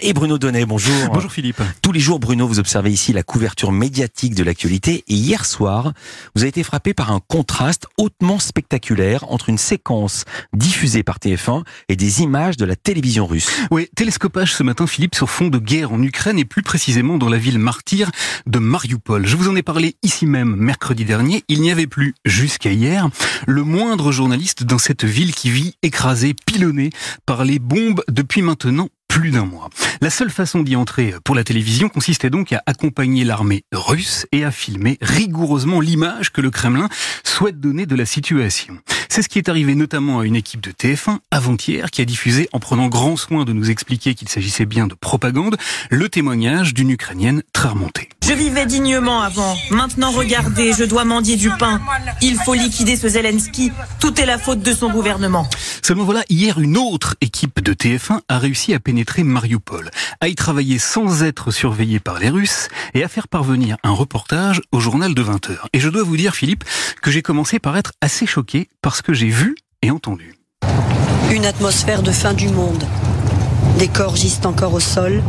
Et Bruno Donnet, bonjour. Bonjour Philippe. Tous les jours, Bruno, vous observez ici la couverture médiatique de l'actualité. Et hier soir, vous avez été frappé par un contraste hautement spectaculaire entre une séquence diffusée par TF1 et des images de la télévision russe. Oui, télescopage ce matin, Philippe, sur fond de guerre en Ukraine et plus précisément dans la ville martyre de Mariupol. Je vous en ai parlé ici même mercredi dernier. Il n'y avait plus, jusqu'à hier, le moindre journaliste dans cette ville qui vit écrasé, pilonné par les bombes depuis maintenant plus d'un mois. La seule façon d'y entrer pour la télévision consistait donc à accompagner l'armée russe et à filmer rigoureusement l'image que le Kremlin souhaite donner de la situation. C'est ce qui est arrivé notamment à une équipe de TF1 avant-hier qui a diffusé, en prenant grand soin de nous expliquer qu'il s'agissait bien de propagande, le témoignage d'une Ukrainienne très remontée. Je vivais dignement avant. Maintenant, regardez, je dois mendier du pain. Il faut liquider ce Zelensky. Tout est la faute de son gouvernement. Seulement voilà, hier, une autre équipe de TF1 a réussi à pénétrer Mariupol, à y travailler sans être surveillé par les Russes et à faire parvenir un reportage au journal de 20h. Et je dois vous dire, Philippe, que j'ai commencé par être assez choqué par ce que j'ai vu et entendu. Une atmosphère de fin du monde. Des corps gisent encore au sol,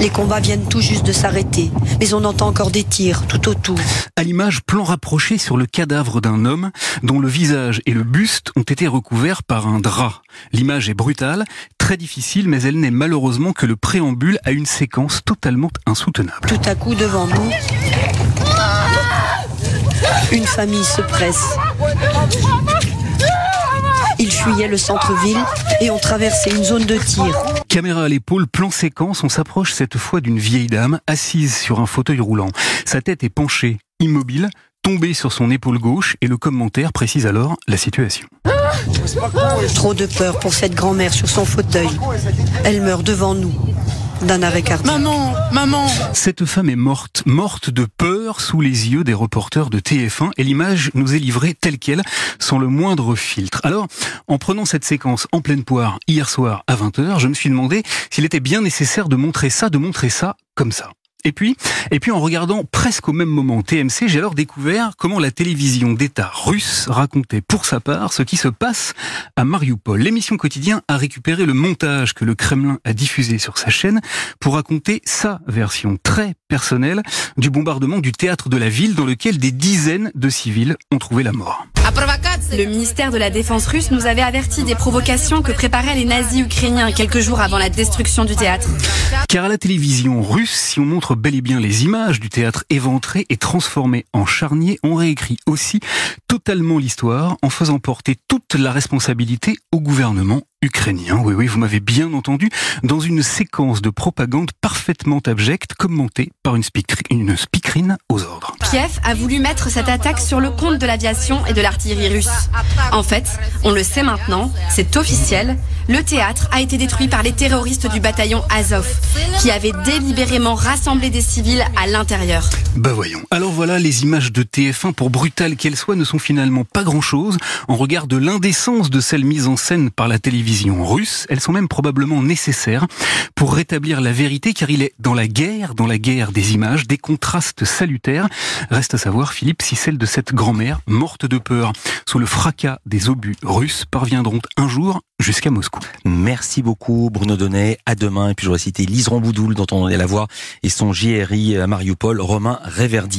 les combats viennent tout juste de s'arrêter, mais on entend encore des tirs tout autour. À l'image, plan rapproché sur le cadavre d'un homme dont le visage et le buste ont été recouverts par un drap. L'image est brutale, très difficile, mais elle n'est malheureusement que le préambule à une séquence totalement insoutenable. Tout à coup, devant nous, une famille se presse. Ils fuyaient le centre-ville et ont traversé une zone de tir. Caméra à l'épaule, plan séquence, on s'approche cette fois d'une vieille dame assise sur un fauteuil roulant. Sa tête est penchée, immobile, tombée sur son épaule gauche et le commentaire précise alors la situation. Trop de peur pour cette grand-mère sur son fauteuil. Elle meurt devant nous d'un arrêt cardiaque. Maman, maman. Cette femme est morte, morte de peur sous les yeux des reporters de TF1 et l'image nous est livrée telle qu'elle, sans le moindre filtre. Alors, en prenant cette séquence en pleine poire hier soir à 20h, je me suis demandé s'il était bien nécessaire de montrer ça, de montrer ça comme ça. Et puis, et puis en regardant presque au même moment TMC, j'ai alors découvert comment la télévision d'État russe racontait pour sa part ce qui se passe à Mariupol. L'émission quotidien a récupéré le montage que le Kremlin a diffusé sur sa chaîne pour raconter sa version très personnelle du bombardement du théâtre de la ville dans lequel des dizaines de civils ont trouvé la mort. Le ministère de la Défense russe nous avait averti des provocations que préparaient les nazis ukrainiens quelques jours avant la destruction du théâtre. Car à la télévision russe, si on montre bel et bien les images du théâtre éventré et transformé en charnier, on réécrit aussi totalement l'histoire en faisant porter toute la responsabilité au gouvernement ukrainien. Oui, oui, vous m'avez bien entendu, dans une séquence de propagande parfaitement abjecte, commentée par une, une speakerine aux ordres. Kiev a voulu mettre cette attaque sur le compte de l'aviation et de l'artillerie russe. En fait, on le sait maintenant, c'est officiel, le théâtre a été détruit par les terroristes du bataillon Azov, qui avaient délibérément rassemblé des civils à l'intérieur. Bah voyons. Alors voilà, les images de TF1, pour brutales qu'elles soient, ne sont finalement pas grand-chose en regard de l'indécence de celles mises en scène par la télévision russe. Elles sont même probablement nécessaires pour rétablir la vérité, car il est dans la guerre, dans la guerre des images, des contrastes salutaires. Reste à savoir, Philippe, si celles de cette grand-mère, morte de peur, sous le fracas des obus russes, parviendront un jour jusqu'à Moscou. Merci beaucoup Bruno Donnet. À demain. Et puis je voudrais citer Lise Boudoul dont on est la voix et son JRI à Mariupol, Romain Réverdi.